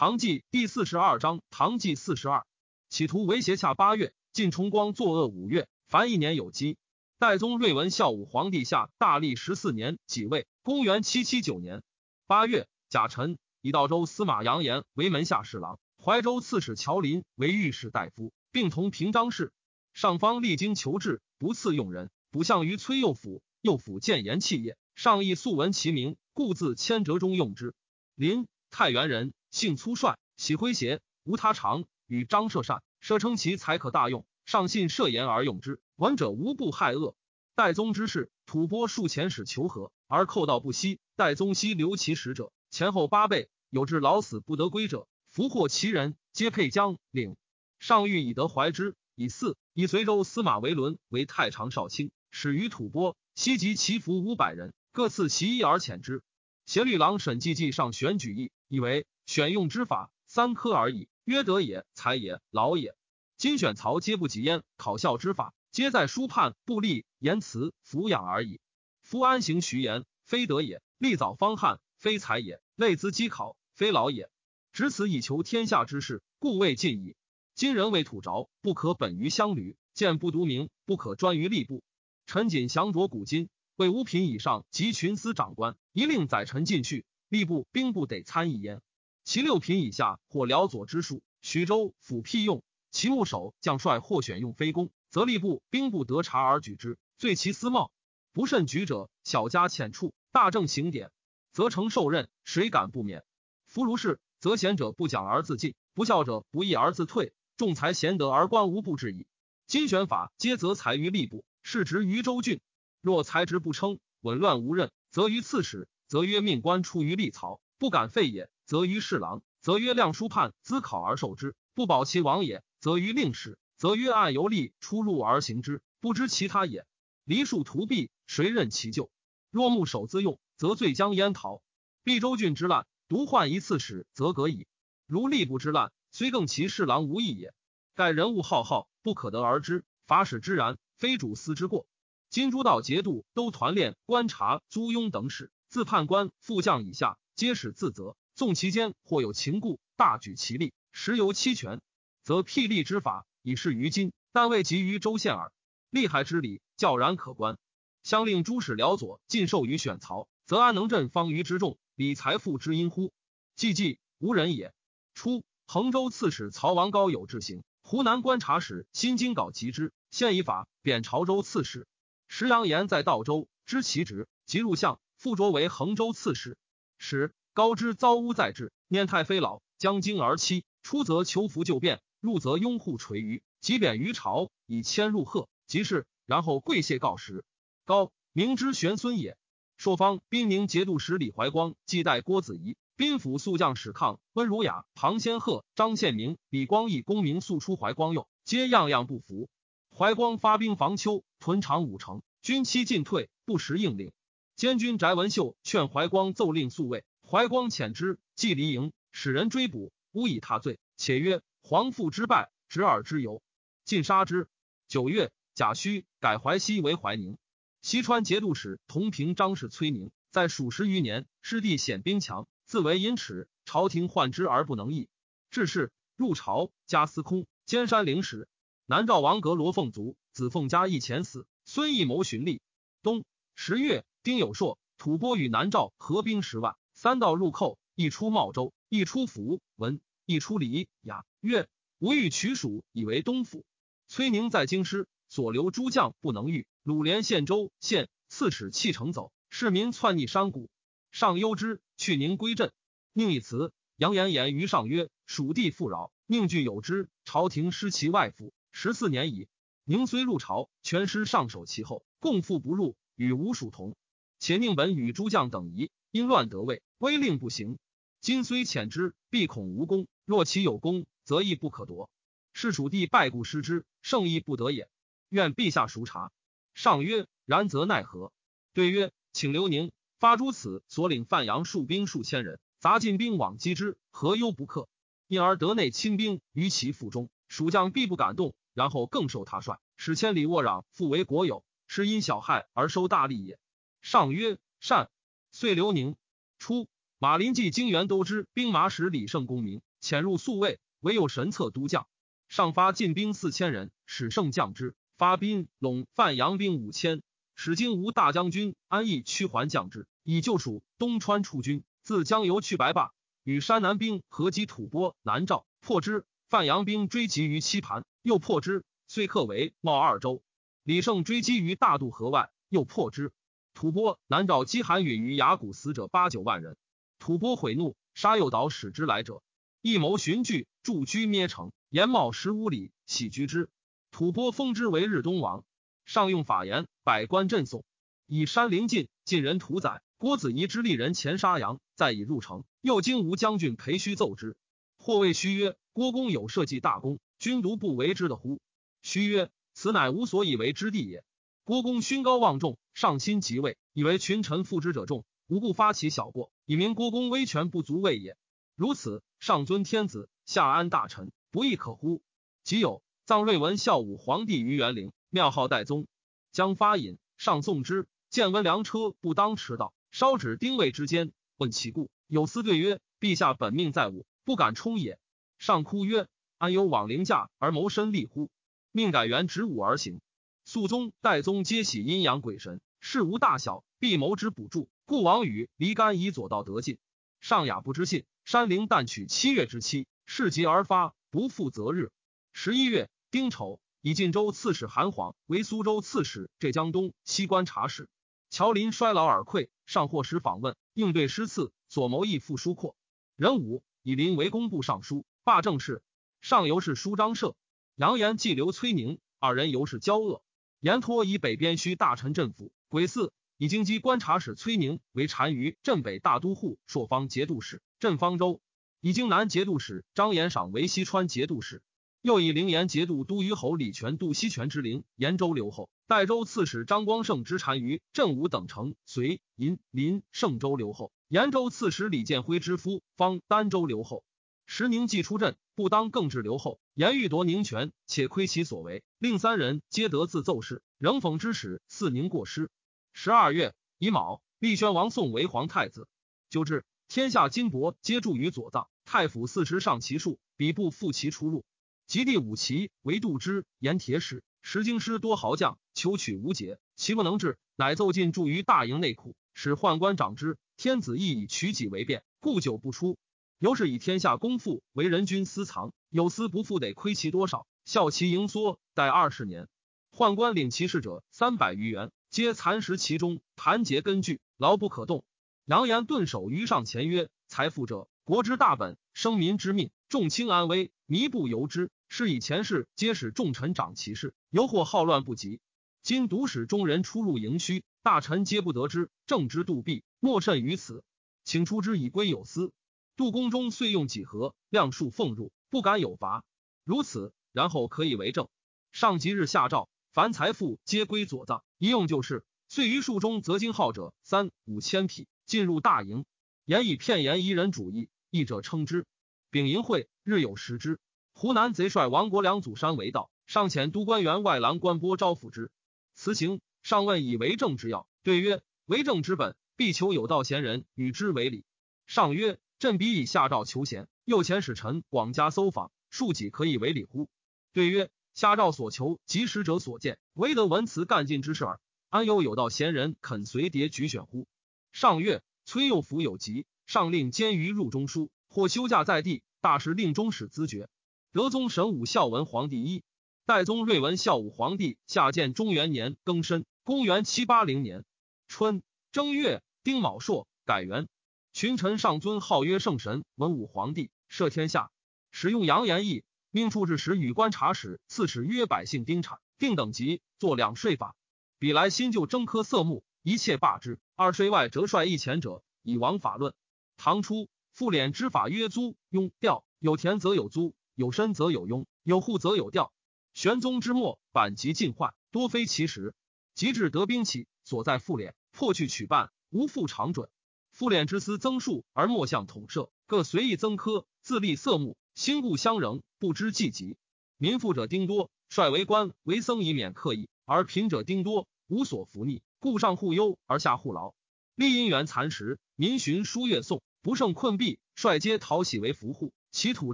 唐纪第四十二章，唐纪四十二，企图为胁下八月，晋崇光作恶五月，凡一年有基。代宗睿文孝武皇帝下大历十四年己未，公元七七九年八月，甲辰，以道州司马杨延为门下侍郎，怀州刺史乔林为御史大夫，并同平章事。上方历经求治，不赐用人。补相于崔右辅，右辅谏言弃业，上意素闻其名，故自迁折中用之。林太原人，性粗率，喜诙谐，无他长，与张涉善，涉称其才可大用。上信设言而用之，闻者无不害恶。代宗之事，吐蕃数遣使求和，而寇道不息。代宗悉留其使者，前后八倍，有至老死不得归者，俘获其人，皆配将领。上欲以德怀之，以四以随州司马维伦为太常少卿，始于吐蕃，西及其俘五百人，各赐其一而遣之。协律郎审计记上选举议，以为选用之法三科而已，曰德也，才也，劳也。今选曹皆不及焉，考校之法，皆在书判、布吏、言辞、抚养而已。夫安行徐言，非德也；立早方汉，非才也；类资积考，非劳也。执此以求天下之事，故未尽矣。今人为土着，不可本于乡闾；见不独名，不可专于吏部。陈瑾详酌古今，为五品以上及群司长官，一令宰臣进去，吏部兵部得参议焉。其六品以下，或辽左之术，徐州府辟用。其务守将帅或选用非公，则吏部兵部得察而举之，罪其私贸；不慎举者，小加浅处；大正刑典，则成受任，谁敢不免？夫如是，则贤者不讲而自尽，不孝者不义而自退，众才贤德而官无不治矣。今选法皆择才于吏部，是职于州郡。若才职不称，紊乱无任，则于刺史；则曰命官出于吏曹，不敢废也；则于侍郎，则曰亮书判资考而受之，不保其王也。则于令史，则曰按游历出入而行之，不知其他也。梨树图弊，谁任其咎？若木守自用，则罪将焉逃？毕州郡之滥，独患一次使，则可矣。如吏部之滥，虽更其侍郎无益也。盖人物浩浩，不可得而知，法使之然，非主司之过。金诸道节度都团练观察租庸等使，自判官、副将以下，皆使自责。纵其间或有情故，大举其力，实由欺权。则辟利之法已是于今，但未及于州县耳。利害之理，较然可观。相令诸使辽左尽授于选曹，则安能振方舆之众，理财富之因乎？既既无人也。初，衡州刺史曹王高有志行，湖南观察使辛金稿及之，现以法贬潮州刺史。石阳言在道州，知其职，即入相，复擢为衡州刺史。使高之遭诬在治，念太妃老，将京而妻。出则求福就变。入则拥护垂于，即贬于朝，以迁入贺。即是，然后跪谢告时。高明之玄孙也。朔方兵宁节度使李怀光继代郭子仪，兵府宿将史抗温儒雅、庞先鹤、张献明、李光义公明素出怀光右，皆样样不服。怀光发兵防丘，屯长五城，军期进退，不时应令。监军翟文秀劝怀光奏令速位，怀光遣之，既离营，使人追捕，诬以他罪，且曰。皇父之败，执耳之由，尽杀之。九月，贾诩改淮西为怀宁。西川节度使同平张氏崔宁，在蜀十余年，师弟显兵强，自为阴耻，朝廷患之而不能议。至是，入朝，加司空，兼山陵使。南诏王阁罗凤卒，子凤嘉义前死。孙义谋寻立。冬十月，丁有朔，吐蕃与南诏合兵十万，三道入寇，一出茂州，一出福文。一出黎雅曰：“吾欲取蜀，以为东府。”崔宁在京师，所留诸将不能御。鲁连县州县刺史弃城走，市民篡逆山谷。上忧之，去宁归镇。宁以辞扬言言于上曰：“蜀地富饶，宁具有之。朝廷失其外府十四年矣。宁虽入朝，全师上守其后，共赴不入，与吴蜀同。且宁本与诸将等疑，因乱得位，威令不行。今虽遣之，必恐无功。”若其有功，则亦不可夺。是蜀地败故失之，胜亦不得也。愿陛下熟察。上曰：然则奈何？对曰：请刘宁发诸此所领范阳戍兵数千人，杂进兵往击之，何忧不克？因而得内亲兵于其腹中，蜀将必不敢动。然后更受他帅，使千里沃壤，复为国有，是因小害而收大利也。上曰：善。遂刘宁初，马林记经元都知兵马使李胜公明潜入宿卫，唯有神策都将。上发进兵四千人，使胜将之。发兵陇范阳兵五千，使金吾大将军安义驱还将之，以救蜀。东川出军，自江油去白坝，与山南兵合击吐蕃南诏，破之。范阳兵追击于七盘，又破之，遂克为茂二州。李胜追击于大渡河外，又破之。吐蕃南诏饥寒允于崖谷，死者八九万人。吐蕃悔怒，杀诱导使之来者，一谋寻据，驻居咩城，延茂十五里，喜居之。吐蕃封之为日东王，上用法言，百官震颂。以山陵近，晋人屠宰。郭子仪之立人前杀羊，再以入城。又经吴将军裴须奏之，或谓虚曰：“郭公有社稷大功，君独不为之的乎？”虚曰：“此乃无所以为之地也。郭公勋高望重，上亲即位，以为群臣附之者众，无故发起小过，以明国公威权不足畏也。如此，上尊天子，下安大臣，不亦可乎？即有。”藏瑞文孝武皇帝于元陵，庙号代宗。将发引上送之，见闻良车不当驰道，烧纸丁位之间，问其故。有司对曰：“陛下本命在午，不敢冲也。”上哭曰：“安有往凌驾而谋身利乎？命改元执武而行。”肃宗、代宗皆喜阴阳鬼神，事无大小，必谋之补助。故王与离干以左道得进。上雅不知信。山陵但取七月之期，事急而发，不负择日。十一月。丁丑，以晋州刺史韩晃为苏州刺史、浙江东西观察使。乔林衰老而溃，上或时访问，应对失赐，左谋亦复疏阔。壬午，以林为工部尚书，罢政事。上游是舒张社，扬言既留崔宁二人，尤是交恶。延托以北边需大臣镇抚。鬼四，以京畿观察使崔宁为单于镇北大都护、朔方节度使，镇方州。以京南节度使张延赏为西川节度使。又以灵岩节度都虞侯李全度西泉之灵，延州留后；代州刺史张光胜之单于镇武等城，随银林盛州留后；延州刺史李建辉之夫方丹州留后。时宁既出镇，不当更置留后。严欲夺宁权，且亏其所为，令三人皆得自奏事，仍讽之使赐宁过失。十二月乙卯，立宣王宋为皇太子。就至，天下金帛皆注于左藏，太府四时上其数，比部复其出入。及第五旗为杜之盐铁使，石京师多豪将，求取无解，其不能治，乃奏进驻于大营内库，使宦官长之。天子亦以取己为变，故久不出。由是以天下公妇为人君私藏，有私不复得亏其多少，效其盈缩。待二十年，宦官领其事者三百余员，皆蚕食其中，盘结根据，牢不可动。扬言顿首于上前曰：“财富者，国之大本，生民之命，众卿安危，靡不由之。”是以前世皆使重臣掌其事，犹或好乱不及。今独使中人出入营虚，大臣皆不得知，政之度弊，莫甚于此。请出之以归有司。杜宫中遂用几何量数奉入，不敢有罚。如此，然后可以为政。上即日下诏，凡财富皆归左藏，一用就是。遂于数中择精好者三五千匹，进入大营，言以片言夷人主义，义者称之。丙寅会，日有食之。湖南贼帅王国良祖山为道，上遣都官员外郎官波招抚之。辞行，上问以为政之要，对曰：为政之本，必求有道贤人与之为礼。上曰：朕彼以下诏求贤，右遣使臣广加搜访，庶几可以为礼乎？对曰：下诏所求，及时者所见，唯得文辞干尽之事耳。安有有道贤人肯随迭举选乎？上月，崔右辅有疾，上令监于入中书，或休假在地，大事令中使咨决。德宗神武孝文皇帝一代宗睿文孝武皇帝下建中元年庚申，公元七八零年春正月丁卯朔改元。群臣上尊号曰圣神，文武皇帝赦天下，使用扬言义，命处置使与观察使、刺史曰百姓丁产，定等级，作两税法。比来新旧征科色目，一切罢之。二税外折率一钱者，以王法论。唐初复敛之法曰租庸调，有田则有租。有身则有庸，有户则有调。玄宗之末，版籍尽坏，多非其实。及至得兵起，所在复敛，破去取办，无复常准。复敛之思增数，而莫向统摄，各随意增科，自立色目，心故相仍，不知计极。民富者丁多，率为官为僧以免刻意；而贫者丁多，无所服逆，故上护忧而下护劳。立因缘蚕食，民寻书乐颂，不胜困弊，率皆讨喜为服户，其土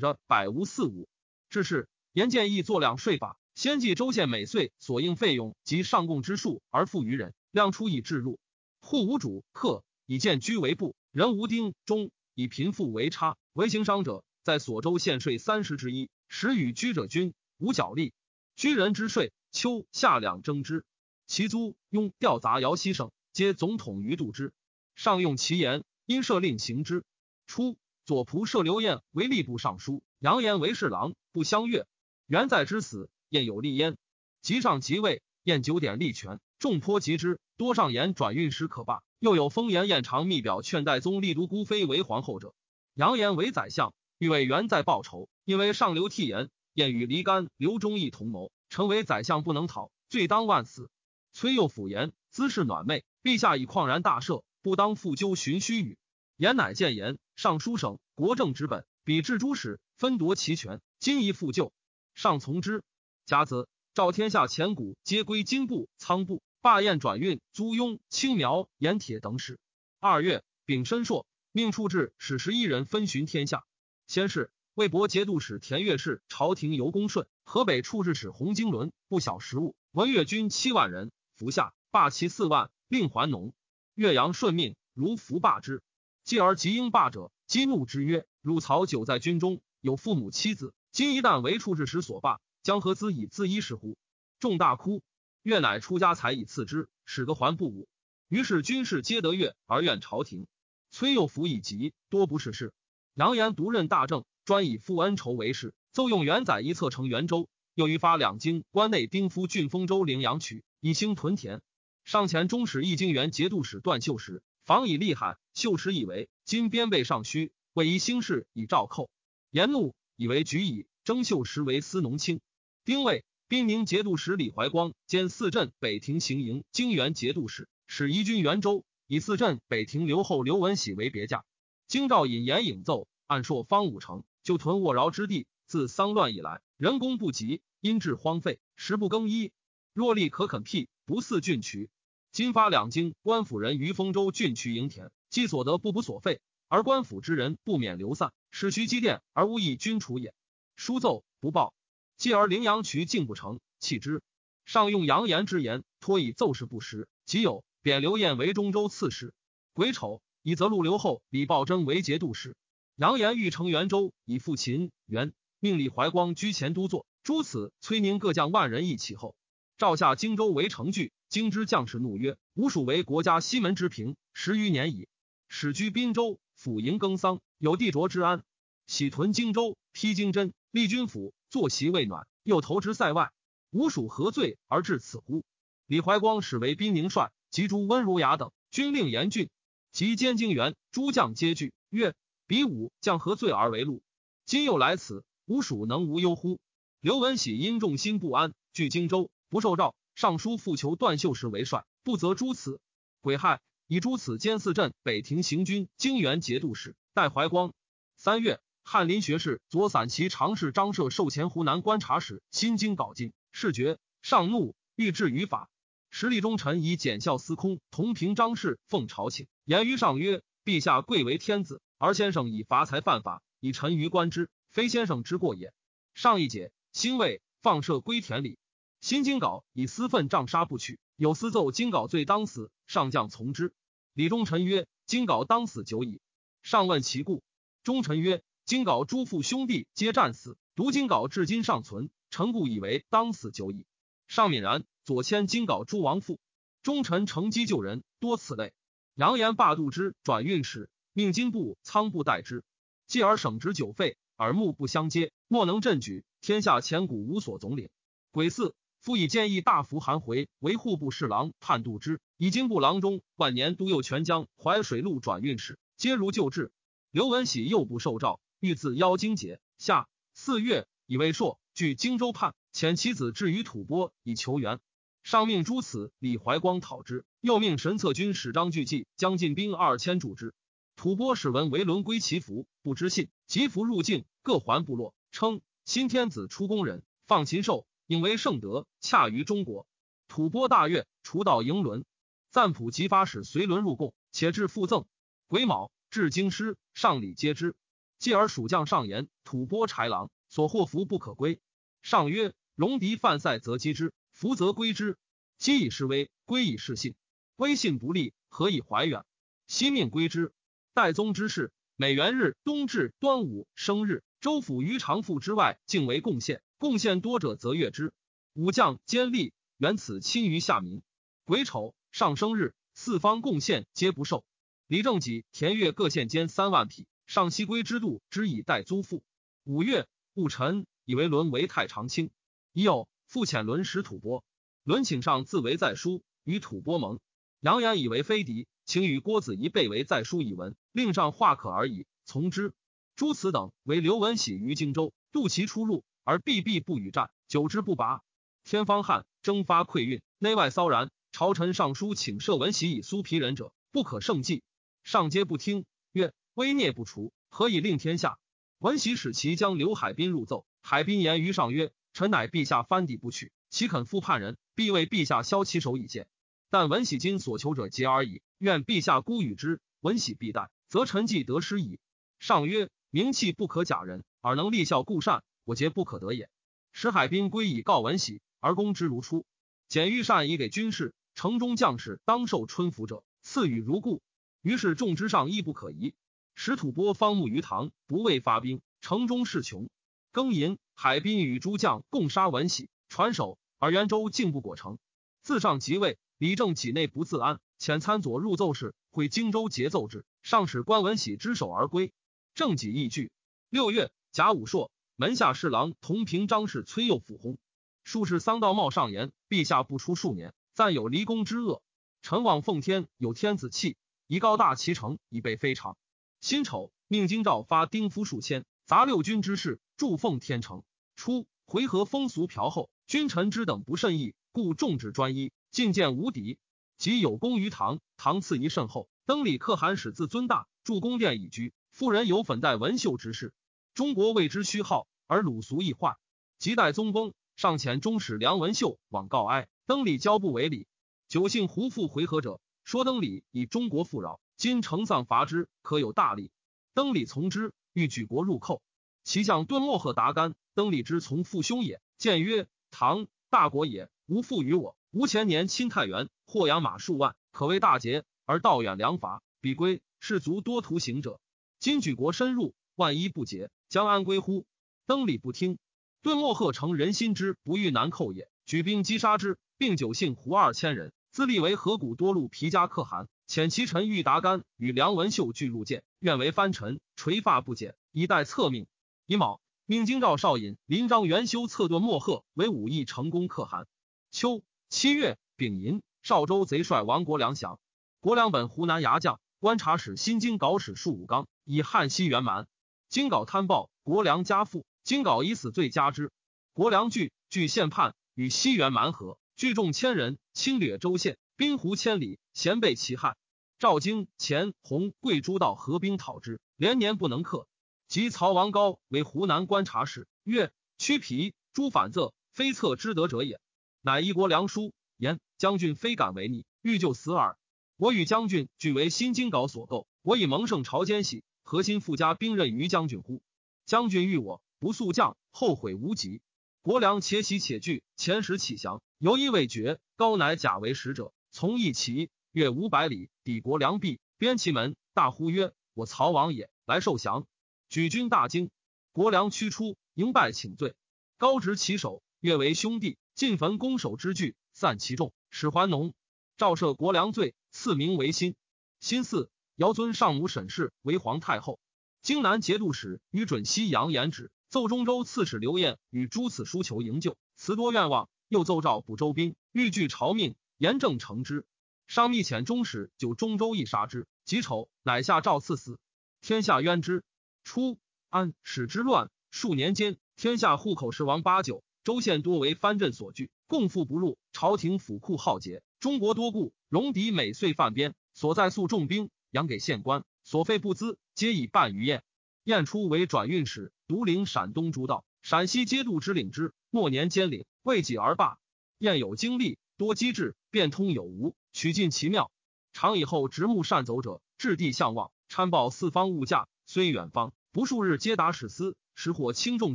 者百无四五。至是，严建议作两税法，先计州县每岁所应费用及上贡之数，而付于人，量出以制入。户无主客，以建居为部，人无丁中，以贫富为差。为行商者，在所州县税三十之一，时与居者均无角力。居人之税，秋夏两征之。其租庸调杂姚西省，皆总统于度之。上用其言，因设令行之。初，左仆射刘晏为吏部尚书，杨延为侍郎，不相悦。元在之死，晏有立焉。即上即位，晏九点立权，众颇及之。多上言转运使可罢。又有封言晏长密表劝代宗立独孤妃为皇后者。杨延为宰相，欲为元在报仇，因为上流替言。晏与黎干、刘忠义同谋，成为宰相不能讨，罪当万死。崔佑辅言姿势暖昧，陛下以旷然大赦，不当复究寻虚语。言乃谏言，尚书省国政之本，比至诸使，分夺其权。今宜复旧，上从之。甲子，赵天下前谷皆归金部、仓部，罢宴转运、租庸、青苗、盐铁等使。二月，丙申朔，命处置使十一人分巡天下。先是。魏博节度使田悦氏朝廷尤恭顺，河北处置使洪经纶不晓时务，文越军七万人服下，罢其四万，令还农。岳阳顺命，如服罢之。继而即应罢者，激怒之曰：“汝曹久在军中，有父母妻子，今一旦为处置使所罢，将何资以自衣食乎？”众大哭。岳乃出家财以赐之，使得还不武。于是军士皆得悦而怨朝廷。崔佑福以急，多不是事。扬言独任大政。专以复恩仇为事，奏用元载一策成元州，又于发两京关内丁夫郡丰州陵阳渠，以兴屯田。上前中使义京元节度使段秀实，防以厉害。秀实以为今边备尚虚，为宜兴事以赵寇。言怒，以为举矣。征秀实为司农卿。丁未，兵宁节度使李怀光兼四镇北庭行营京元节度使，使宜军元州，以四镇北庭留后刘文喜为别驾。京兆引言引奏，按说方五城。就屯沃饶之地，自丧乱以来，人工不及，因致荒废，食不更衣。若力可垦辟，不似郡渠。今发两京官府人于丰州郡渠营田，积所得不补所费，而官府之人不免流散，使渠积淀而无益君处也。书奏不报，继而陵阳渠竟不成，弃之。上用扬言之言，托以奏事不实。即有贬刘晏为中州刺史，癸丑以则陆留后李抱真为节度使。扬言欲成元州，以复秦元，命李怀光居前都座。诸此，崔宁各将万人一起后，诏下荆州为城据。京之将士怒曰：“吾属为国家西门之平，十余年矣。始居滨州，府营耕桑，有地着之安。喜屯荆州，披荆针，立军府，坐席未暖，又投之塞外。吾属何罪而至此乎？”李怀光始为兵宁帅，及诸温儒雅等，军令严峻，及监京元，诸将皆惧，曰。比武将何罪而为禄？今又来此，吾蜀能无忧乎？刘文喜因众心不安，据荆州，不受诏。上书复求段秀实为帅，不责诸此。癸亥，以诸此兼四镇北庭行军京元节度使，戴怀光。三月，翰林学士左散骑常侍张涉授前湖南观察使，心经稿进，事觉。上怒，欲治于法。实力忠臣以检校司空同平张氏奉朝请，言于上曰：“陛下贵为天子。”而先生以伐财犯法，以臣于官之，非先生之过也。上一解，兴卫放射归田里。新京稿以私愤杖杀不取，有私奏京稿罪当死，上将从之。李忠臣曰：“京稿当死久矣。”上问其故，忠臣曰：“京稿诸父兄弟皆战死，独京稿至今尚存，臣故以为当死久矣。”上敏然，左迁京稿诸王父。忠臣乘机救人，多此类。扬言罢度之转运使。命金部、仓部代之，继而省职久废，耳目不相接，莫能振举，天下前古无所总领。癸巳，复以建议大夫韩回为户部侍郎，判度之，以金部郎中，万年都右全江淮水路转运使，皆如旧制。刘文喜又不受诏，欲自邀荆节。下四月，以为硕据荆州叛，遣其子至于吐蕃以求援。上命诸此李怀光讨之，又命神策军使张巨济将进兵二千助之。吐蕃使闻为轮归其服，不知信，即服入境，各还部落，称新天子出宫人，放禽兽，引为圣德，恰于中国。吐蕃大悦，除道迎伦，赞普即发使随轮入贡，且至附赠。癸卯，至京师，上礼接之。继而蜀将上言：“吐蕃豺狼，所获福不可归。”上曰：“戎狄犯塞，则击之；福则归之。今以示威，归以示信。威信不立，何以怀远？悉命归之。”代宗之事，每元日、冬至、端午、生日，州府于常赋之外，竟为贡献。贡献多者，则悦之。武将兼吏，原此亲于下民。癸丑上生日，四方贡献皆不受。李正己、田悦各献监三万匹。上西归之度，之以待租赋。五月，戊辰，以为伦为太常卿。已有复遣伦使吐蕃，伦请上自为在书，与吐蕃盟。扬言以为非敌，请与郭子仪备为在书以文，令上画可而已，从之。诸此等为刘文喜于荆州，度其出入，而必必不与战，久之不拔。天方旱，征发溃运，内外骚然。朝臣上书请赦文喜以苏皮人者，不可胜计。上皆不听，曰。威孽不除，何以令天下？文喜使其将刘海滨入奏，海滨言于上曰：“臣乃陛下藩邸不取，岂肯复叛人？必为陛下削其手以谢。但文喜今所求者节而已，愿陛下孤与之。文喜必待，则臣既得失矣。”上曰：“名气不可假人，而能立效固善，我皆不可得也。”使海滨归以告文喜，而攻之如初。简玉善以给军士，城中将士当受春服者，赐予如故。于是众之上亦不可疑。使吐蕃方木于唐，不畏发兵，城中势穷。庚寅，海滨与诸将共杀文喜，传首，而元州竟不果城。自上即位，李正己内不自安，遣参左入奏事，会荆州节奏之。上使关文喜之首而归。正己亦惧。六月，甲午朔，门下侍郎同平张氏崔右辅薨。术士桑道茂上言：陛下不出数年，暂有离宫之恶。臣望奉天有天子气，以高大其成，以备非常。辛丑，命京兆发丁夫数千，杂六军之事，祝奉天成。初，回纥风俗朴厚，君臣之等不甚意，故众旨专一，进谏无敌。即有功于唐，唐赐仪甚厚。登礼可汗使自尊大，筑宫殿以居。妇人有粉黛文绣之事。中国谓之虚号，而鲁俗易坏。即代宗崩，上遣中使梁文秀往告哀，登礼交不为礼。久幸胡复回纥者，说登礼以中国富饶。今丞丧伐之，可有大利。登礼从之，欲举国入寇。其将顿莫贺达干，登礼之从父兄也。见曰：“唐大国也，无父于我。吾前年亲太原，获养马数万，可谓大捷。而道远粮乏，彼归士卒多徒行者。今举国深入，万一不捷，将安归乎？”登礼不听。顿莫贺成人心之不欲难寇也，举兵击杀之，并九姓胡二千人，自立为河谷多路皮加可汗。遣其臣欲达干与梁文秀俱入见，愿为藩臣，垂发不减，以待策命。乙卯，命京兆少尹临章元修策顿莫贺为武义成功可汗。秋七月丙寅，邵州贼帅王国良降。国良本湖南牙将，观察使新京稿使数武刚，以汉西元蛮。京稿贪暴，国良家父，京稿以死罪加之。国良惧，据县叛，与西元蛮合，聚众千人，侵略州县。兵胡千里，咸被其害。赵京、钱弘、贵诸道合兵讨之，连年不能克。及曹王高为湖南观察使，曰：“屈皮诸反侧，非策之德者也。”乃一国良书言：“将军非敢为逆，欲就死耳。我与将军俱为新京稿所构，我以蒙圣朝奸喜，何心附加兵刃于将军乎？将军遇我不速降，后悔无及。国良且喜且惧，前时起降，犹疑未决。高乃假为使者。”从一骑越五百里，抵国梁壁，边其门，大呼曰：“我曹王也！来受降。”举军大惊，国梁驱出，迎拜请罪。高执其首，越为兄弟，尽焚攻守之具，散其众，使还农。赵赦国梁罪，赐名为新。新四，尧尊上母沈氏为皇太后。荆南节度使与准西阳延旨，奏中州刺史刘晏与诸此书求营救，辞多愿望，又奏诏补州兵，欲拒朝命。严正承之，商密遣中使就中州一杀之。己丑，乃下诏赐死。天下冤之。初，安史之乱，数年间，天下户口十王八九，州县多为藩镇所据，共富不入。朝廷府库浩劫，中国多故，戎狄每岁犯边，所在粟重兵，养给县官，所费不资，皆以半于燕。燕初为转运使，独领陕东诸道，陕西皆度之领之。末年兼领，为己而罢。燕有经历。多机智，变通有无，取尽其妙。常以后直目善走者，掷地相望，参报四方物价，虽远方，不数日皆达史司，实获轻重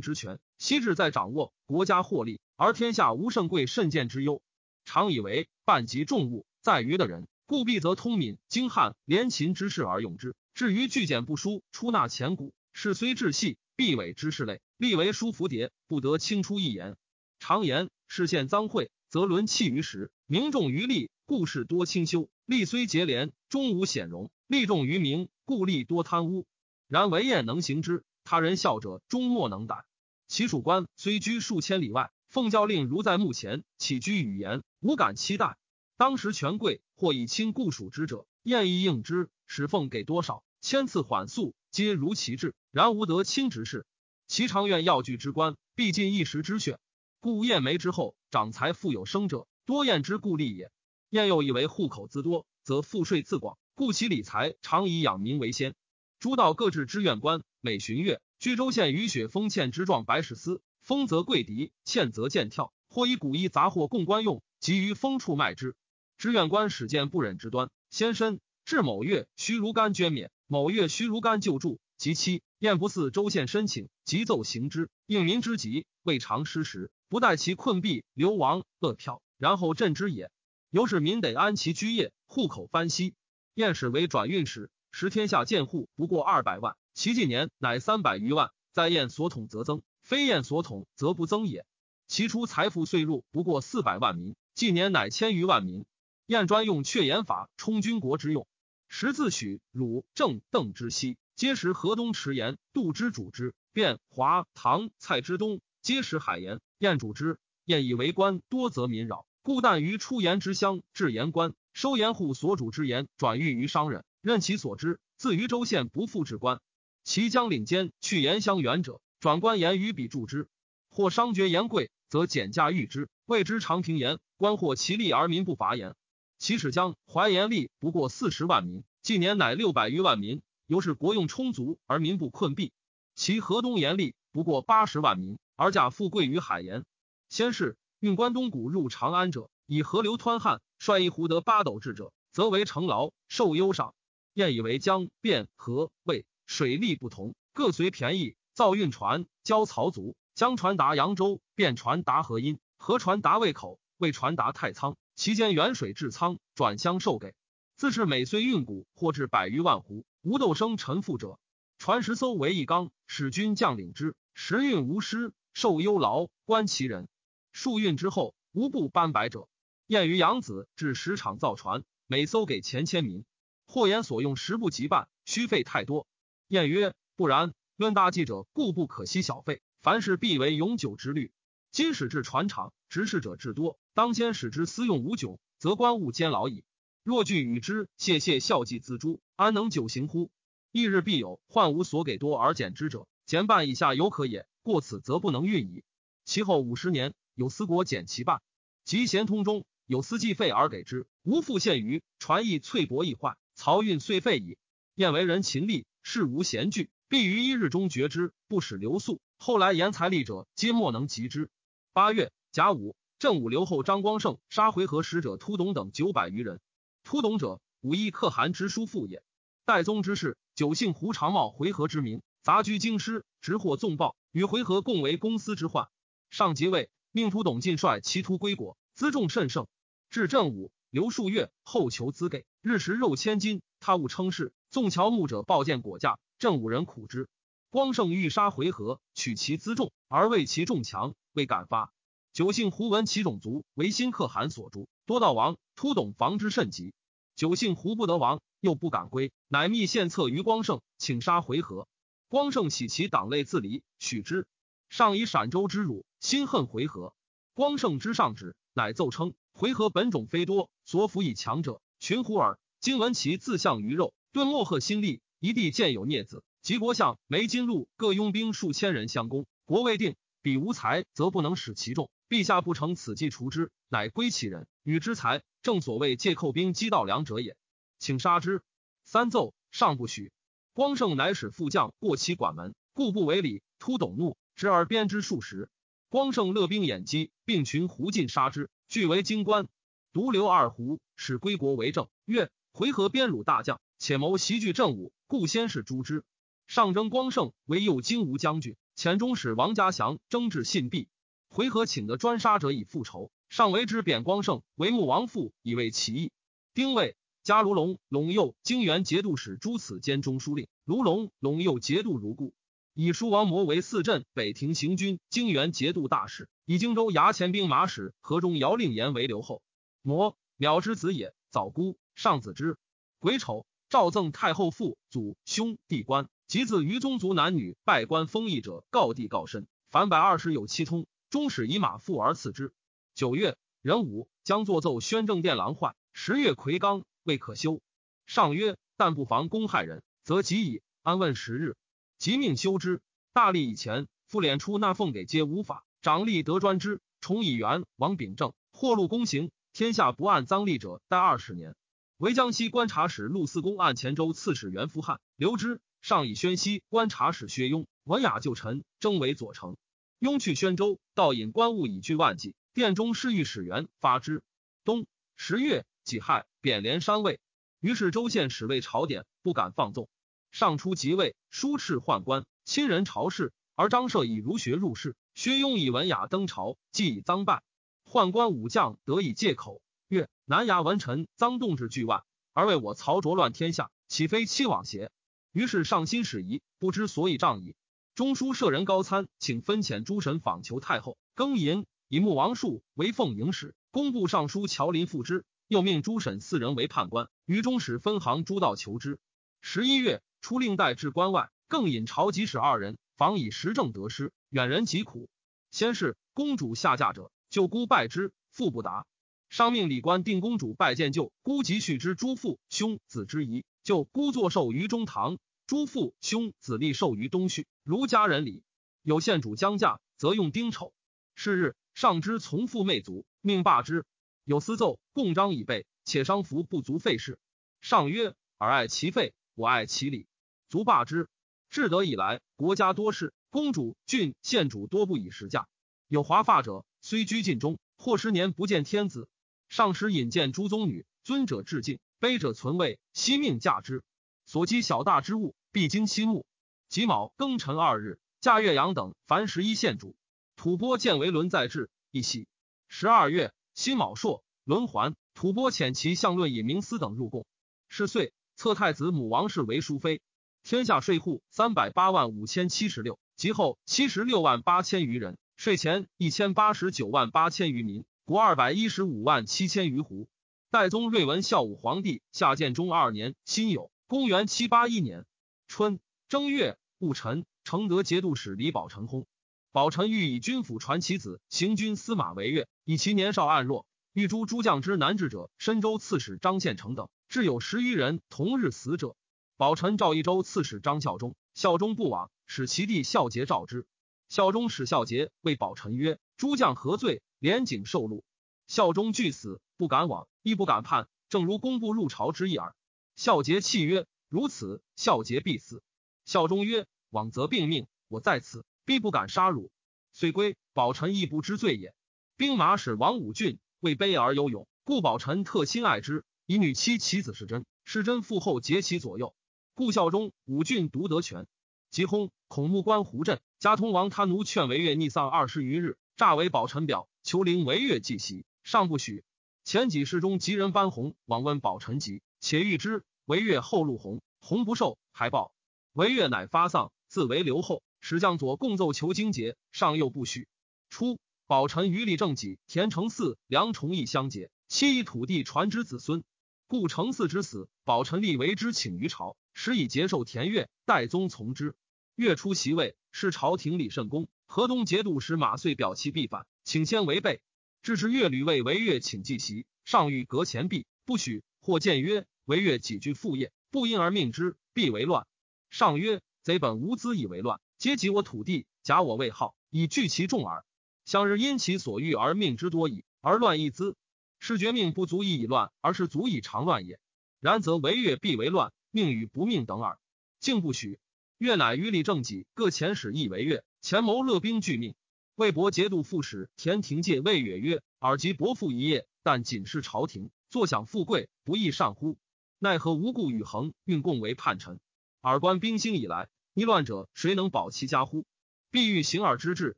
之权。昔志在掌握，国家获利，而天下无甚贵甚贱之忧。常以为半及重物，在于的人，故必则通敏、精悍、廉勤之事而用之。至于巨简不书，出纳钱谷，事虽至细，必伪之事类，立为书符牒，不得轻出一言。常言事现赃贿，则沦弃于时；名重于利，故事多清修。利虽结连，终无显荣；利重于名，故利多贪污。然唯晏能行之，他人笑者，终莫能逮。其属官虽居数千里外，奉教令如在目前，起居语言无敢期待。当时权贵或以亲故属之者，晏亦应之，使奉给多少，千次缓速，皆如其志。然无得亲执事。其常愿要据之官，必尽一时之选。故晏眉之后，长财富有生者，多晏之故利也。晏又以为户口自多，则赋税自广，故其理财常以养民为先。诸道各置之院官，每旬月，居州县雨雪封欠之状白史司，封则贵敌，欠则贱跳，或以古衣杂货供官用，急于封处卖之。知院官始见不忍之端，先身至某月，须如干捐免；某月须如干救助。及期，晏不似州县申请，急奏行之，应民之急，未尝失时，不待其困弊，流亡恶票，然后镇之也。由是民得安其居业，户口翻息。晏使为转运使，时天下建户不过二百万，其近年乃三百余万。在晏所统则增，非晏所统则不增也。其出财富岁入不过四百万民，近年乃千余万民。晏专用却言法充军国之用，十自许汝正邓之西，皆识河东池盐，杜之主之；卞华唐蔡之东，皆识海盐。晏主之，晏以为官多则民扰。故但于出盐之乡置盐官，收盐户所主之盐，转运于商人，任其所知。自于州县不复置官。其将领间去盐乡远者，转官盐于彼助之。或商绝盐贵，则减价御之，谓之长平盐。官获其利而民不伐盐。其使将淮盐利不过四十万民，近年乃六百余万民，由是国用充足而民不困弊。其河东盐利不过八十万民，而价富贵于海盐。先是。运关东谷入长安者，以河流湍汉，率一湖得八斗制者，则为成劳，受优赏。燕以为江、汴、河、渭水利不同，各随便宜，造运船，交曹族。江传达扬州，汴传达河阴，河传达渭口，渭传达太仓。其间远水至仓，转相授给。自是每岁运谷，或至百余万斛，无斗生臣赋者。传十艘为一缸，使军将领之，时运无失，受忧劳，观其人。数运之后，无不斑白者。晏于养子至十场造船，每艘给钱千民。或言所用十不及半，虚费太多。晏曰：不然，论大计者，故不可惜小费。凡事必为永久之虑。今使至船厂，执事者至多，当先使之私用无窘，则官务监劳矣。若拒与之，谢谢孝济自诛，安能久行乎？翌日必有患无所给多而减之者，减半以下犹可也。过此，则不能运矣。其后五十年。有司国减其半，及咸通中有司计费而给之，无复献于传义翠帛易坏，漕运遂废矣。燕为人勤力，事无闲惧，必于一日中绝之，不使流宿。后来言财力者，皆莫能及之。八月甲午，正午留后张光胜杀回纥使者突董等九百余人。突董者，武义可汗之叔父也。代宗之士，久姓胡长茂回纥之名，杂居京师，直获纵暴，与回纥共为公司之患。上即位。命突董进率其突归国，辎重甚盛。至正午，留数月，后求资给，日食肉千斤。他勿称是。纵乔木者报见果价，正五人苦之。光胜欲杀回纥，取其辎重，而为其重强，未敢发。九姓胡闻其种族为新可汗所诛，多道亡。突董防之甚急。九姓胡不得亡，又不敢归，乃密献策于光胜，请杀回纥。光胜喜其党类自离，许之。上以陕州之辱，心恨回纥。光胜之上旨，乃奏称回纥本种非多，所辅以强者群胡耳。今闻其自相鱼肉，顿莫贺心力。一地见有孽子，及国相梅金禄各拥兵数千人相攻，国未定，彼无才，则不能使其众。陛下不成此计除之，乃归其人与之财。正所谓借寇兵击盗粮者也，请杀之。三奏上不许。光胜乃使副将过其馆门，故不为礼。突董怒。执而鞭之数十，光胜勒兵掩击，并群胡进杀之，俱为京官。独留二胡，使归国为政。曰：回纥边虏大将，且谋袭拒镇武，故先是诛之。上征光胜为右金吾将军，遣中使王家祥征至信毕，回纥请得专杀者以复仇。上为之贬光胜为穆王父，以为其义。丁未，加卢龙、陇右京原节度使诸此兼中书令，卢龙、陇右节度如故。以书王摩为四镇北庭行军京原节度大使，以荆州牙前兵马使河中姚令言为留后。摩邈之子也，早孤，上子之。癸丑，诏赠太后父祖兄弟官，及自于宗族男女拜官封邑者，告地告身。凡百二十有七通，终使以马父而赐之。九月壬午，将作奏宣政殿郎坏。十月癸刚，未可修。上曰：但不妨公害人，则即矣。安问十日。即命修之。大历以前，复敛出纳俸给皆无法，长吏得专之。崇以元、王秉正，或录公行，天下不按赃吏者，待二十年。为江西观察使陆四公按前州刺史袁福汉留之。上以宣西观察使薛雍、文雅旧臣，征为左丞。雍去宣州，盗引官物以拒万计。殿中侍御史元发之。冬十月己亥，贬连山尉。于是州县使谓朝典，不敢放纵。上出即位，书敕宦官，亲人朝事，而张涉以儒学入仕。薛雍以文雅登朝，既以赃败，宦官武将得以借口，曰：南衙文臣赃动之巨万，而为我曹卓乱天下，岂非欺罔邪？于是上心始疑，不知所以仗矣。中书舍人高参请分遣诸神访求太后，更寅以穆王树为奉迎使，工部尚书乔林复之，又命诸审四人为判官，于中使分行诸道求之。十一月。出令带至关外，更引朝及使二人，防以时政得失，远人疾苦。先是公主下嫁者，就姑拜之，父不答。上命李官定公主拜见舅姑及续之诸父兄子之仪，就姑作寿于中堂，诸父兄子立寿于东序，如家人礼。有县主将嫁，则用丁丑。是日，上之从父妹族，命罢之。有私奏，共章以备，且商服不足费事。上曰：尔爱其费，我爱其礼。足罢之。至德以来，国家多事，公主、郡、县主多不以时嫁。有华发者，虽居禁中，或十年不见天子。上时引荐诸宗女，尊者致敬，卑者存位，惜命嫁之。所积小大之物，必经心目。己卯庚辰二日，嫁岳阳等凡十一县主。吐蕃见为伦在制，一喜。十二月辛卯朔，轮还。吐蕃遣其相论以明司等入贡。是岁，册太子母王氏为淑妃。天下税户三百八万五千七十六，及后七十六万八千余人，税前一千八十九万八千余民，国二百一十五万七千余户。代宗睿文孝武皇帝下建中二年辛酉，公元七八一年春正月戊辰，承德节度使李宝成薨。宝臣欲以军府传其子行军司马为越，以其年少暗弱，欲诛诸将之难治者。深州刺史张献成等，至有十余人同日死者。宝臣赵一州刺史张孝忠，孝忠不往，使其弟孝节召之。孝忠使孝节谓宝臣曰：“诸将何罪？连景受禄。”孝忠惧死，不敢往，亦不敢叛，正如工部入朝之意耳。孝节泣曰：“如此，孝节必死。”孝忠曰：“往则病命，我在此，必不敢杀汝。”遂归。宝臣亦不知罪也。兵马使王武俊为卑而有勇，故宝臣特亲爱之，以女妻其子是真，是真父后结其左右。故孝忠、武俊独得权，即薨。孔目观胡镇家通王他奴劝为越逆丧二十余日，诈为宝臣表，求灵为越祭席，上不许。前几世中吉人班洪往问宝臣疾，且欲之，为越后路红，红不受，还报。为越乃发丧，自为留后。使将佐共奏求经节，上又不许。初，宝臣于立正己田承嗣、梁崇义相结，妻以土地传之子孙。故承嗣之死，宝臣立为之请于朝。时以节受田悦，代宗从之。月出袭位，是朝廷礼甚恭。河东节度使马遂表其必反，请先违背。致使越吕魏为越请祭席，上欲革前币，不许。或谏曰：“为越几句父业，不因而命之，必为乱。”上曰：“贼本无资以为乱，皆及我土地，假我位号，以聚其众耳。向日因其所欲而命之多矣，而乱一资，是绝命不足以以乱，而是足以长乱也。然则为越必为乱。”命与不命等耳，竟不许。越乃于立正己各遣使议为越，前谋乐兵拒命。魏博节度副使田廷介谓越曰：“尔及伯父一业，但仅是朝廷，坐享富贵，不亦善乎？”奈何无故与恒运共为叛臣？尔观兵兴以来，逆乱者谁能保其家乎？必欲行尔之志，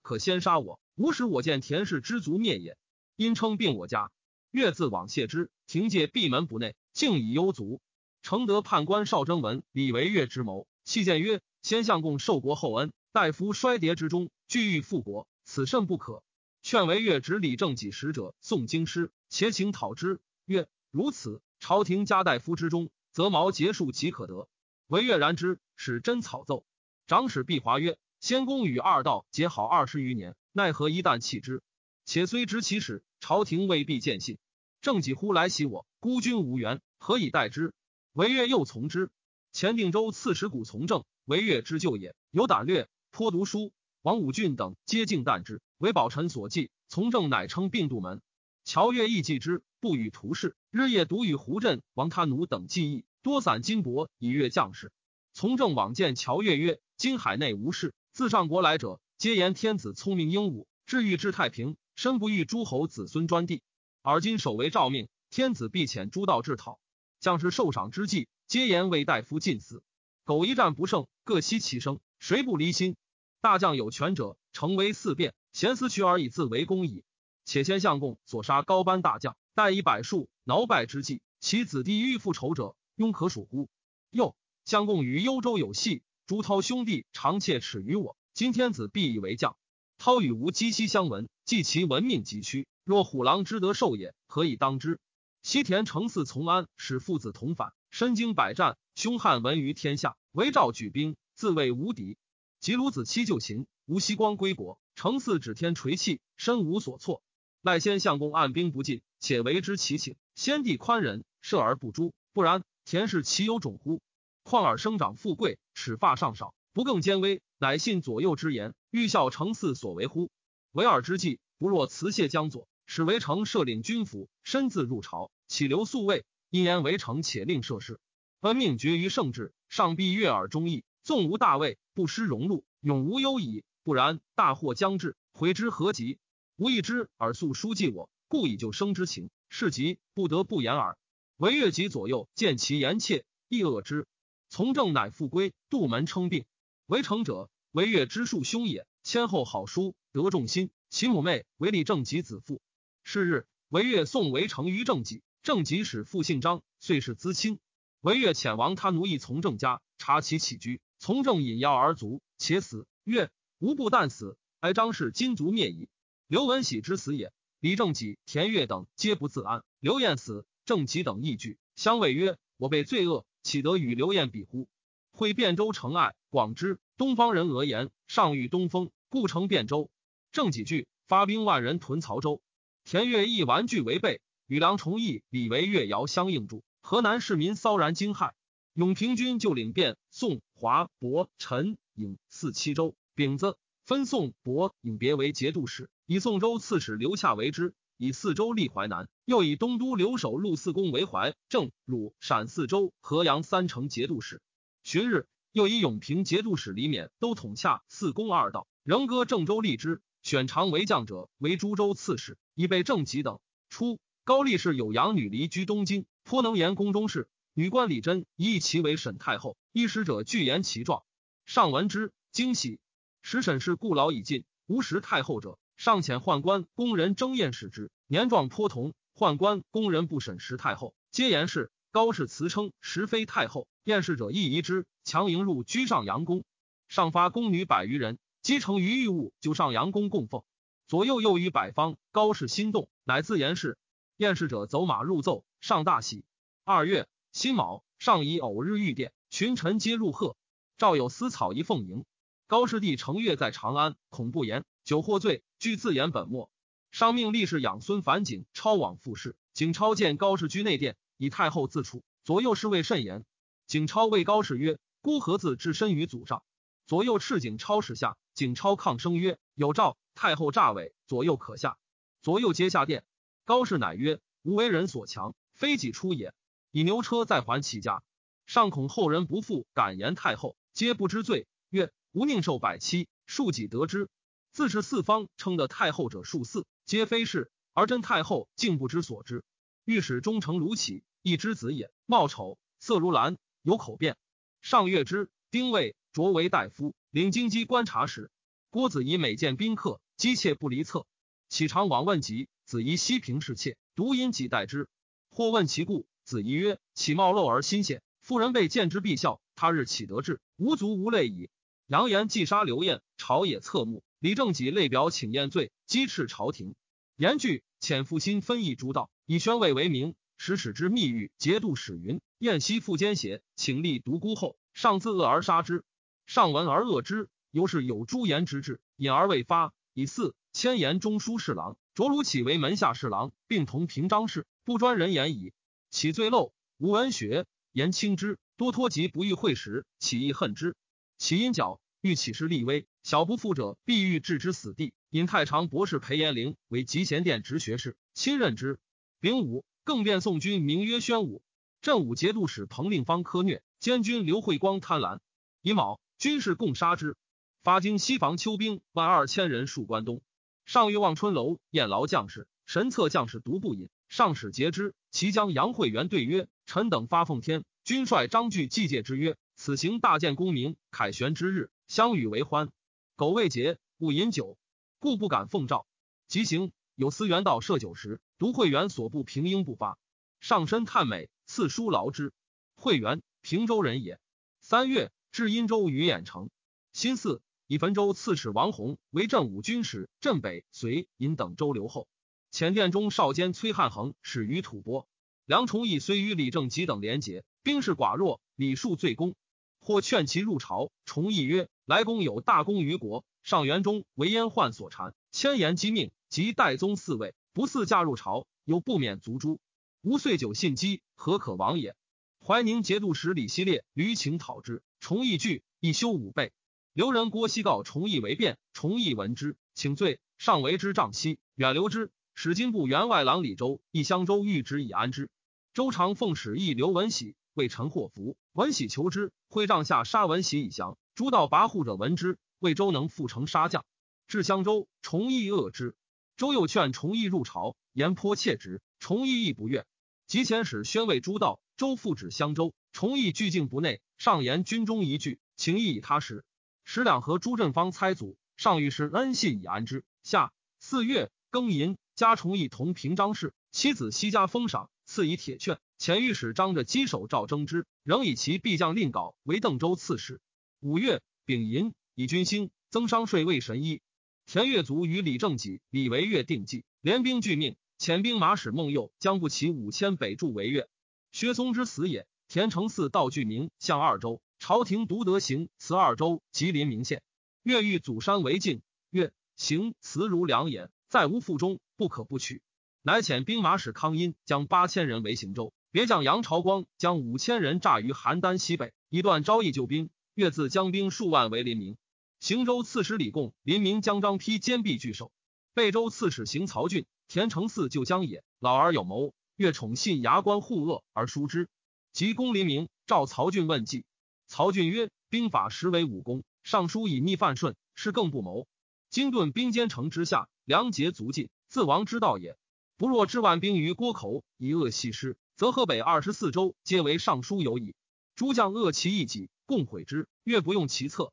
可先杀我，无使我见田氏之族灭也。因称并我家，越自往谢之，庭介闭门不内，竟以幽卒。承德判官邵征文李维岳之谋，弃谏曰：“先相公受国厚恩，大夫衰跌之中，俱欲复国，此甚不可。”劝为越执李正己使者诵经师，且请讨之。曰：“如此，朝廷加大夫之中，则毛结束即可得。”为岳然之，使真草奏。长史毕华曰：“先公与二道结好二十余年，奈何一旦弃之？且虽执其使，朝廷未必见信。正己乎来袭我，孤军无援，何以待之？”韦越又从之。前定州刺史古从政，韦越之旧也，有胆略，颇读书。王武俊等皆敬惮之，为宝臣所忌。从政乃称并度门。乔越亦忌之，不与图事，日夜独与胡振、王他奴等计议，多散金帛以悦将士。从政往见乔越曰：“今海内无事，自上国来者，皆言天子聪明英武，至欲治太平，身不欲诸侯子孙专地。而今守为诏命，天子必遣诸道制讨。”将士受赏之际，皆言为大夫尽死。苟一战不胜，各悉其生，谁不离心？大将有权者，成为四变，贤思取而以自为公矣。且先相公所杀高班大将，待以百数，挠败之际，其子弟欲复仇者，庸可属乎？又相公于幽州有隙，朱涛兄弟常切齿于我。今天子必以为将，涛与吾积息相闻，既其闻命急趋，若虎狼之得受也，何以当之？西田承嗣从安，使父子同反，身经百战，凶悍闻于天下。为赵举兵，自谓无敌。及鲁子期就秦，吴西光归国，承嗣指天垂泣，身无所措。赖先相公按兵不进，且为之其请。先帝宽仁，赦而不诛。不然，田氏岂有种乎？况尔生长富贵，齿发尚少，不更奸威，乃信左右之言，欲效承嗣所为乎？为尔之计，不若辞谢江左。使围城设领军府，身自入朝，岂留宿卫？因言围城，且令设事。恩命决于圣旨，上必悦耳忠义，纵无大位，不失荣禄，永无忧矣。不然，大祸将至，悔之何及？吾一之而素书记我，故以救生之情，是急不得不言耳。惟越及左右见其言切，亦恶之。从政乃复归，杜门称病。围城者，惟越之庶兄也。谦厚好书，得众心。其母妹为李正吉子妇。是日，韦越送围城于正己，正己使父姓张，遂是资亲。韦越遣王他奴役从政家，察其起居，从政引药而卒，且死。曰：无不旦死，哀张氏金族灭矣。刘文喜之死也。李正己、田悦等皆不自安。刘晏死，正己等亦惧，相谓曰：我被罪恶，岂得与刘晏比乎？会汴州城隘广之，东方人讹言上遇东风，故城汴州。正己惧，发兵万人屯曹州。田悦亦玩具为备，与梁崇义、李为越遥相应助。河南市民骚然惊骇。永平军就领便宋、华、亳、陈、颍四七州，丙子分宋、亳、颍别为节度使，以宋州刺史刘夏为之，以四州立淮南，又以东都留守陆四公为淮郑、鲁、陕四州、河阳三城节度使。旬日，又以永平节度使李勉都统下四公二道，仍割郑州立之。选常为将者为株洲刺史，以备正己等。初，高力士有养女离居东京，颇能言宫中事。女官李珍以其为沈太后，一使者具言其状。上闻之，惊喜。时审事故劳已尽，无识太后者，尚遣宦官宫人争验使之。年状颇同，宦官宫人不审时太后，皆言是。高氏辞称实非太后，验事者亦疑之，强迎入居上阳宫，上发宫女百余人。积成于玉物，就上阳宫供奉。左右又于百方，高氏心动，乃自言事。验事者走马入奏，上大喜。二月辛卯，上以偶日御殿，群臣皆入贺。赵有私草一奉迎。高氏弟承岳在长安，恐不言，酒获醉，据自言本末。上命立侍养孙樊景超往复事。景超见高氏居内殿，以太后自处，左右侍卫甚言。景超谓高氏曰：“孤何自置身于祖上？”左右斥景超使下。景超抗声曰：“有诏，太后诈伪，左右可下。”左右皆下殿。高氏乃曰：“吾为人所强，非己出也。”以牛车再还其家。上恐后人不复敢言太后，皆不知罪。曰：“吾宁受百欺，庶己得之。自是四方称得太后者数四，皆非是，而真太后竟不知所知。御史忠诚卢杞，一之子也，貌丑，色如蓝，有口辩。上月之，丁未，擢为大夫，领京畿观察使。郭子仪每见宾客，姬妾不离侧。启常往问疾，子仪悉平侍妾，独因己待之。或问其故，子仪曰：“启貌陋而心险，妇人被见之必笑。他日岂得志？无足无泪矣。”扬言既杀刘晏，朝野侧目。李正己泪表请晏罪，讥斥朝廷。言句遣父心分议诸道，以宣慰为名。使使之密狱，节度使云：燕西复奸邪，请立独孤后，上自恶而杀之。上闻而恶之，犹是有诛言之志，隐而未发。以四千言中书侍郎，卓如启为门下侍郎，并同平章事，不专人言矣。起罪陋，无文学，言轻之，多托疾不欲会时，起亦恨之。其因角欲起事立威，小不复者，必欲置之死地。引太常博士裴延龄为集贤殿直学士，亲任之。丙午。更变宋军名曰宣武，镇武节度使彭令方苛虐，监军刘慧光贪婪。乙卯，军士共杀之。发经西防秋兵万二千人戍关东。上月望春楼宴劳将士，神策将士独不饮。上使节之，其将杨惠元对曰：“臣等发奉天，军帅张据祭戒之曰：此行大建功名，凯旋之日，相与为欢。苟未节，勿饮酒，故不敢奉诏。即行。”有司元道设酒时，独会员所部平英不发。上身叹美，赐书劳之。惠元平州人也。三月，至殷州于兖城。辛巳，以汾州刺史王弘为镇武军使，镇北、随、尹等州留后。前殿中少监崔汉衡始于吐蕃。梁崇义虽与李正吉等联结，兵士寡弱，礼数最功，或劝其入朝。崇义曰：“来公有大功于国，上元中为燕患所缠，千言击命。”及代宗嗣位，不似嫁入朝，又不免族诛。吾遂久信机，何可亡也？怀宁节度使李希烈屡请讨之，崇义惧，一休五倍。留人郭熙告崇义为变，崇义闻之，请罪，上为之杖息，远留之。使金部员外郎李周义襄州谕旨以安之。周常奉使役刘文喜为臣祸福，文喜求之，会帐下杀文喜以降。诸道跋扈者闻之，魏周能复成杀将，至襄州，崇义恶之。周又劝崇义入朝，言颇切直，崇义亦不悦。及前使宣慰诸道，周复指襄州，崇义拒境不内。上言军中一句，情义以他时。十两河朱振方猜阻，上谕施恩信以安之。下四月庚寅，加崇义同平章事，妻子西家封赏，赐以铁券。前御史张着击手赵征之，仍以其必将令稿为邓州刺史。五月丙寅，以军兴增商税为神医。田越族与李正己、李维越定计，联兵拒命。遣兵马使孟佑将不齐五千北驻维越。薛嵩之死也。田承嗣道具名向二州，朝廷独得行辞二州，吉林明县。越欲祖山为境，越行辞如良言，再无腹中，不可不取。乃遣兵马使康殷将八千人为行州，别将杨朝光将五千人诈于邯郸西北，以断招义救兵。越自将兵数万为临明。行州刺史李贡、林明将张丕坚壁拒守。贝州刺史行曹俊、田承嗣救江野，老而有谋，越宠信牙关护恶而疏之。及攻林明，召曹俊问计。曹俊曰：“兵法实为武功，尚书以逆犯顺，是更不谋。今顿兵坚城之下，粮竭足尽，自亡之道也。不若置万兵于郭口，以恶西施，则河北二十四州皆为尚书有矣。诸将恶其一己，共毁之，越不用其策。”